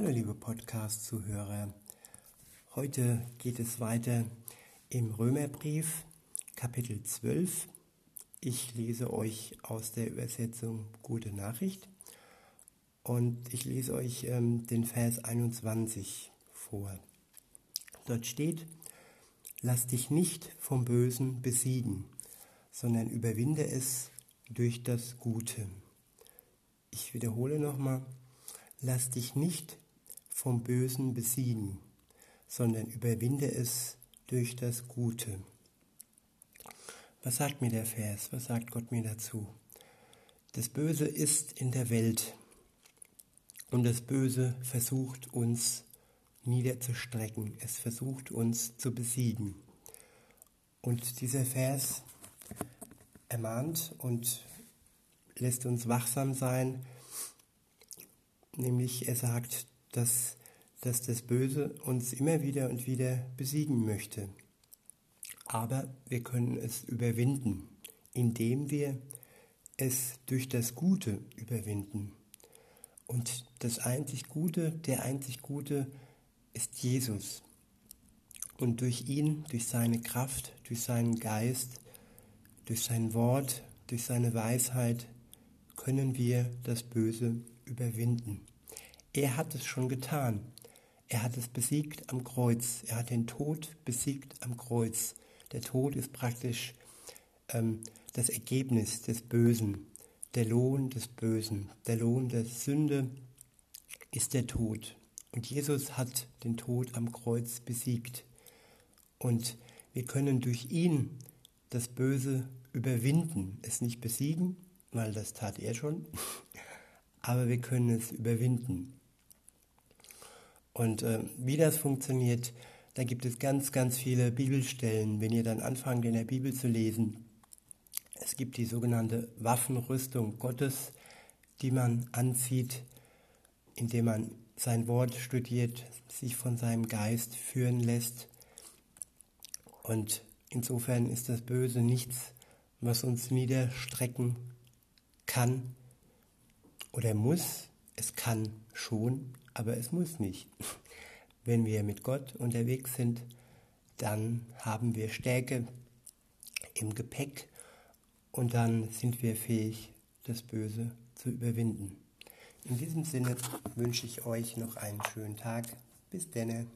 Hallo liebe Podcast-Zuhörer. Heute geht es weiter im Römerbrief, Kapitel 12. Ich lese euch aus der Übersetzung Gute Nachricht und ich lese euch ähm, den Vers 21 vor. Dort steht, lass dich nicht vom Bösen besiegen, sondern überwinde es durch das Gute. Ich wiederhole nochmal, lass dich nicht vom Bösen besiegen, sondern überwinde es durch das Gute. Was sagt mir der Vers? Was sagt Gott mir dazu? Das Böse ist in der Welt und das Böse versucht uns niederzustrecken. Es versucht uns zu besiegen. Und dieser Vers ermahnt und lässt uns wachsam sein, nämlich er sagt, dass, dass das Böse uns immer wieder und wieder besiegen möchte. Aber wir können es überwinden, indem wir es durch das Gute überwinden. Und das einzig Gute, der einzig Gute ist Jesus. Und durch ihn, durch seine Kraft, durch seinen Geist, durch sein Wort, durch seine Weisheit können wir das Böse überwinden. Er hat es schon getan. Er hat es besiegt am Kreuz. Er hat den Tod besiegt am Kreuz. Der Tod ist praktisch ähm, das Ergebnis des Bösen, der Lohn des Bösen. Der Lohn der Sünde ist der Tod. Und Jesus hat den Tod am Kreuz besiegt. Und wir können durch ihn das Böse überwinden, es nicht besiegen, weil das tat er schon, aber wir können es überwinden. Und äh, wie das funktioniert, da gibt es ganz, ganz viele Bibelstellen, wenn ihr dann anfangt in der Bibel zu lesen. Es gibt die sogenannte Waffenrüstung Gottes, die man anzieht, indem man sein Wort studiert, sich von seinem Geist führen lässt. Und insofern ist das Böse nichts, was uns niederstrecken kann oder muss. Es kann schon, aber es muss nicht. Wenn wir mit Gott unterwegs sind, dann haben wir Stärke im Gepäck und dann sind wir fähig, das Böse zu überwinden. In diesem Sinne wünsche ich euch noch einen schönen Tag. Bis denne.